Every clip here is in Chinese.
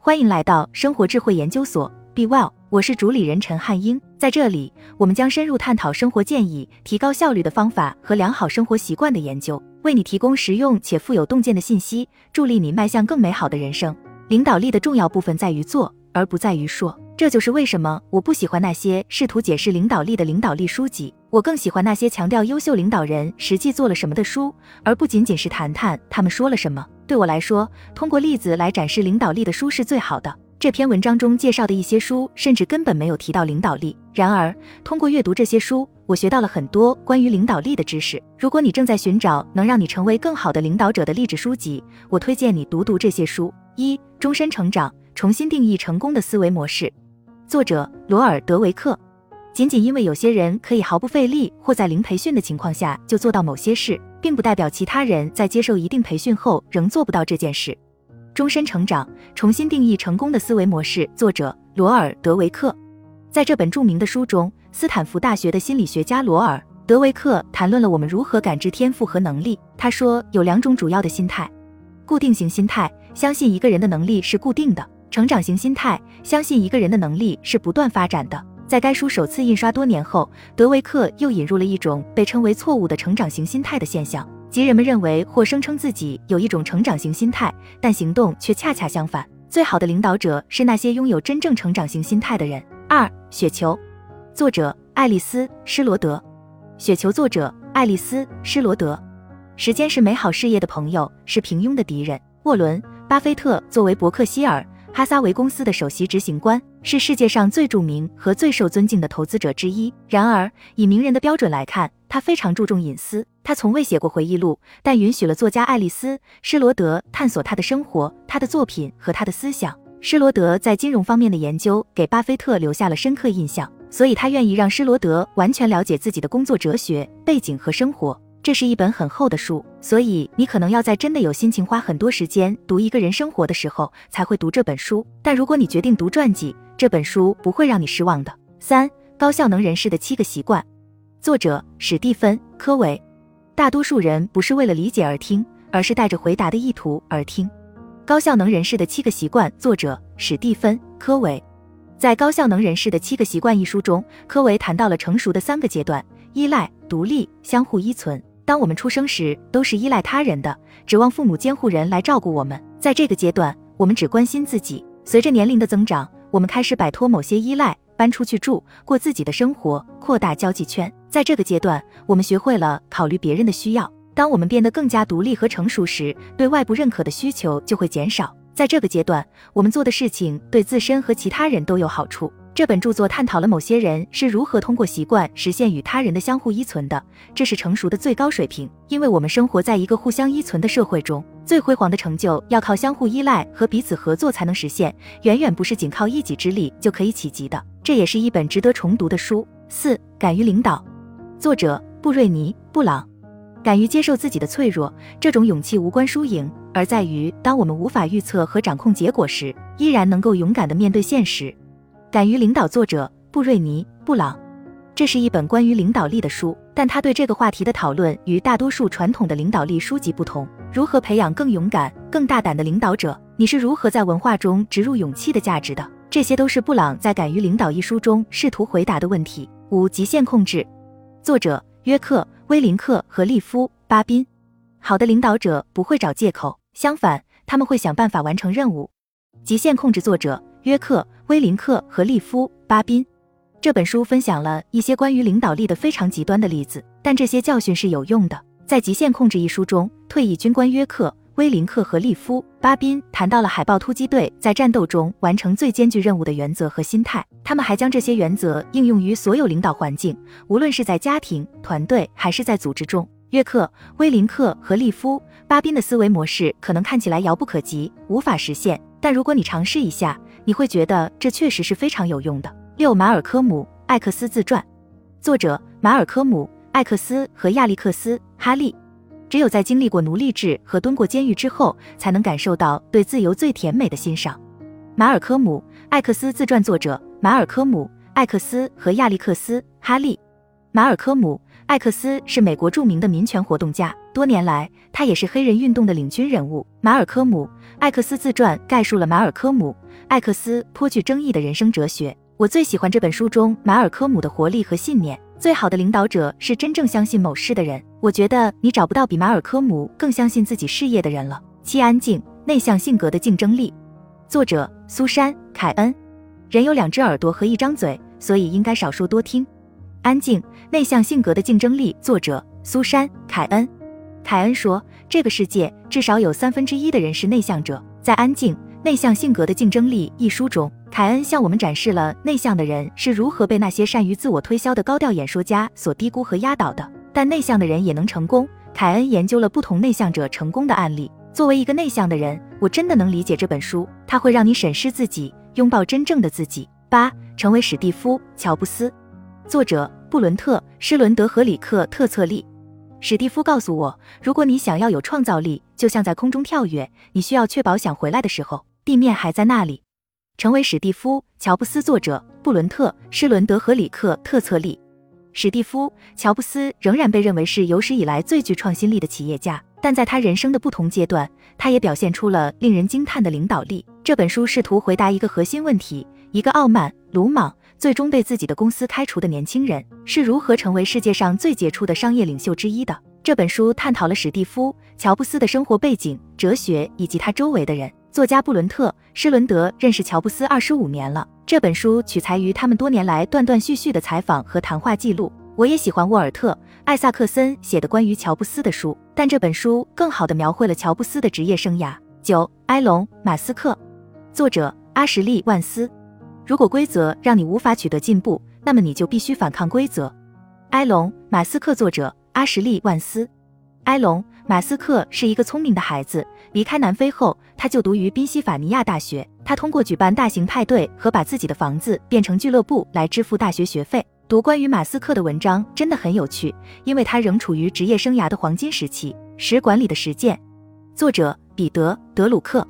欢迎来到生活智慧研究所，Be Well，我是主理人陈汉英。在这里，我们将深入探讨生活建议、提高效率的方法和良好生活习惯的研究，为你提供实用且富有洞见的信息，助力你迈向更美好的人生。领导力的重要部分在于做，而不在于说。这就是为什么我不喜欢那些试图解释领导力的领导力书籍，我更喜欢那些强调优秀领导人实际做了什么的书，而不仅仅是谈谈他们说了什么。对我来说，通过例子来展示领导力的书是最好的。这篇文章中介绍的一些书，甚至根本没有提到领导力。然而，通过阅读这些书，我学到了很多关于领导力的知识。如果你正在寻找能让你成为更好的领导者的励志书籍，我推荐你读读这些书：一、终身成长，重新定义成功的思维模式。作者罗尔·德维克。仅仅因为有些人可以毫不费力或在零培训的情况下就做到某些事，并不代表其他人在接受一定培训后仍做不到这件事。终身成长，重新定义成功的思维模式。作者罗尔·德维克。在这本著名的书中，斯坦福大学的心理学家罗尔·德维克谈论了我们如何感知天赋和能力。他说，有两种主要的心态：固定型心态，相信一个人的能力是固定的。成长型心态相信一个人的能力是不断发展的。在该书首次印刷多年后，德维克又引入了一种被称为错误的成长型心态的现象，即人们认为或声称自己有一种成长型心态，但行动却恰恰相反。最好的领导者是那些拥有真正成长型心态的人。二、雪球，作者爱丽丝·施罗德。雪球作者爱丽丝·施罗德。时间是美好事业的朋友，是平庸的敌人。沃伦·巴菲特作为伯克希尔。哈撒韦公司的首席执行官是世界上最著名和最受尊敬的投资者之一。然而，以名人的标准来看，他非常注重隐私。他从未写过回忆录，但允许了作家爱丽丝·施罗德探索他的生活、他的作品和他的思想。施罗德在金融方面的研究给巴菲特留下了深刻印象，所以他愿意让施罗德完全了解自己的工作哲学背景和生活。这是一本很厚的书，所以你可能要在真的有心情花很多时间读一个人生活的时候才会读这本书。但如果你决定读传记，这本书不会让你失望的。三、高效能人士的七个习惯，作者史蒂芬·科维。大多数人不是为了理解而听，而是带着回答的意图而听。高效能人士的七个习惯，作者史蒂芬·科维。在《高效能人士的七个习惯》一书中，科维谈到了成熟的三个阶段：依赖、独立、相互依存。当我们出生时，都是依赖他人的，指望父母监护人来照顾我们。在这个阶段，我们只关心自己。随着年龄的增长，我们开始摆脱某些依赖，搬出去住，过自己的生活，扩大交际圈。在这个阶段，我们学会了考虑别人的需要。当我们变得更加独立和成熟时，对外部认可的需求就会减少。在这个阶段，我们做的事情对自身和其他人都有好处。这本著作探讨了某些人是如何通过习惯实现与他人的相互依存的，这是成熟的最高水平。因为我们生活在一个互相依存的社会中，最辉煌的成就要靠相互依赖和彼此合作才能实现，远远不是仅靠一己之力就可以企及的。这也是一本值得重读的书。四、敢于领导，作者布瑞尼·布朗。敢于接受自己的脆弱，这种勇气无关输赢，而在于当我们无法预测和掌控结果时，依然能够勇敢地面对现实。敢于领导，作者布瑞尼·布朗。这是一本关于领导力的书，但他对这个话题的讨论与大多数传统的领导力书籍不同。如何培养更勇敢、更大胆的领导者？你是如何在文化中植入勇气的价值的？这些都是布朗在《敢于领导》一书中试图回答的问题。五、极限控制，作者约克·威林克和利夫·巴宾。好的领导者不会找借口，相反，他们会想办法完成任务。极限控制，作者约克。威林克和利夫·巴宾这本书分享了一些关于领导力的非常极端的例子，但这些教训是有用的。在《极限控制》一书中，退役军官约克·威林克和利夫·巴宾谈到了海豹突击队在战斗中完成最艰巨任务的原则和心态。他们还将这些原则应用于所有领导环境，无论是在家庭、团队还是在组织中。约克、威林克和利夫、巴宾的思维模式可能看起来遥不可及，无法实现，但如果你尝试一下，你会觉得这确实是非常有用的。六，马尔科姆·艾克斯自传，作者马尔科姆·艾克斯和亚历克斯·哈利。只有在经历过奴隶制和蹲过监狱之后，才能感受到对自由最甜美的欣赏。马尔科姆·艾克斯自传，作者马尔科姆·艾克斯和亚历克斯·哈利。马尔科姆·艾克斯是美国著名的民权活动家，多年来他也是黑人运动的领军人物。马尔科姆·艾克斯自传概述了马尔科姆。艾克斯颇具争议的人生哲学。我最喜欢这本书中马尔科姆的活力和信念。最好的领导者是真正相信某事的人。我觉得你找不到比马尔科姆更相信自己事业的人了。七安静内向性格的竞争力。作者苏珊·凯恩。人有两只耳朵和一张嘴，所以应该少说多听。安静内向性格的竞争力。作者苏珊·凯恩。凯恩说，这个世界至少有三分之一的人是内向者。在《安静内向性格的竞争力》一书中，凯恩向我们展示了内向的人是如何被那些善于自我推销的高调演说家所低估和压倒的。但内向的人也能成功。凯恩研究了不同内向者成功的案例。作为一个内向的人，我真的能理解这本书，它会让你审视自己，拥抱真正的自己。八，成为史蒂夫·乔布斯。作者：布伦特·施伦德和里克特策利。史蒂夫告诉我，如果你想要有创造力，就像在空中跳跃，你需要确保想回来的时候，地面还在那里。成为史蒂夫·乔布斯。作者：布伦特·施伦德和里克特策利。史蒂夫·乔布斯仍然被认为是有史以来最具创新力的企业家，但在他人生的不同阶段，他也表现出了令人惊叹的领导力。这本书试图回答一个核心问题：一个傲慢、鲁莽。最终被自己的公司开除的年轻人是如何成为世界上最杰出的商业领袖之一的？这本书探讨了史蒂夫·乔布斯的生活背景、哲学以及他周围的人。作家布伦特·施伦德认识乔布斯二十五年了。这本书取材于他们多年来断断续续的采访和谈话记录。我也喜欢沃尔特·艾萨克森写的关于乔布斯的书，但这本书更好地描绘了乔布斯的职业生涯。九，埃隆·马斯克，作者阿什利·万斯。如果规则让你无法取得进步，那么你就必须反抗规则。埃隆·马斯克，作者阿什利·万斯。埃隆·马斯克是一个聪明的孩子。离开南非后，他就读于宾夕法尼亚大学。他通过举办大型派对和把自己的房子变成俱乐部来支付大学学费。读关于马斯克的文章真的很有趣，因为他仍处于职业生涯的黄金时期。使管理的实践。作者彼得·德鲁克。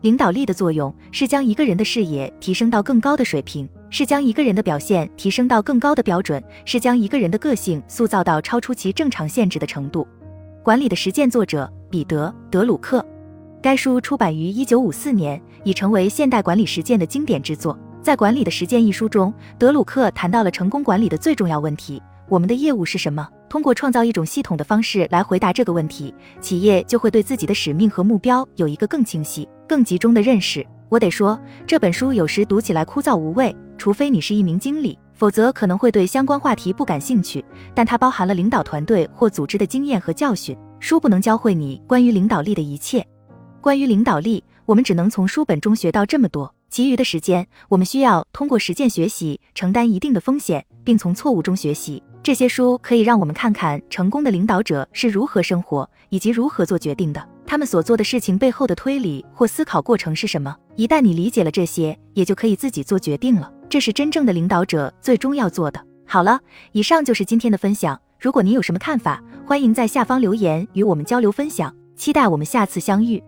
领导力的作用是将一个人的视野提升到更高的水平，是将一个人的表现提升到更高的标准，是将一个人的个性塑造到超出其正常限制的程度。管理的实践，作者彼得·德鲁克。该书出版于一九五四年，已成为现代管理实践的经典之作。在《管理的实践》一书中，德鲁克谈到了成功管理的最重要问题：我们的业务是什么？通过创造一种系统的方式来回答这个问题，企业就会对自己的使命和目标有一个更清晰。更集中的认识。我得说，这本书有时读起来枯燥无味，除非你是一名经理，否则可能会对相关话题不感兴趣。但它包含了领导团队或组织的经验和教训。书不能教会你关于领导力的一切。关于领导力，我们只能从书本中学到这么多，其余的时间，我们需要通过实践学习，承担一定的风险，并从错误中学习。这些书可以让我们看看成功的领导者是如何生活，以及如何做决定的。他们所做的事情背后的推理或思考过程是什么？一旦你理解了这些，也就可以自己做决定了。这是真正的领导者最终要做的。好了，以上就是今天的分享。如果您有什么看法，欢迎在下方留言与我们交流分享。期待我们下次相遇。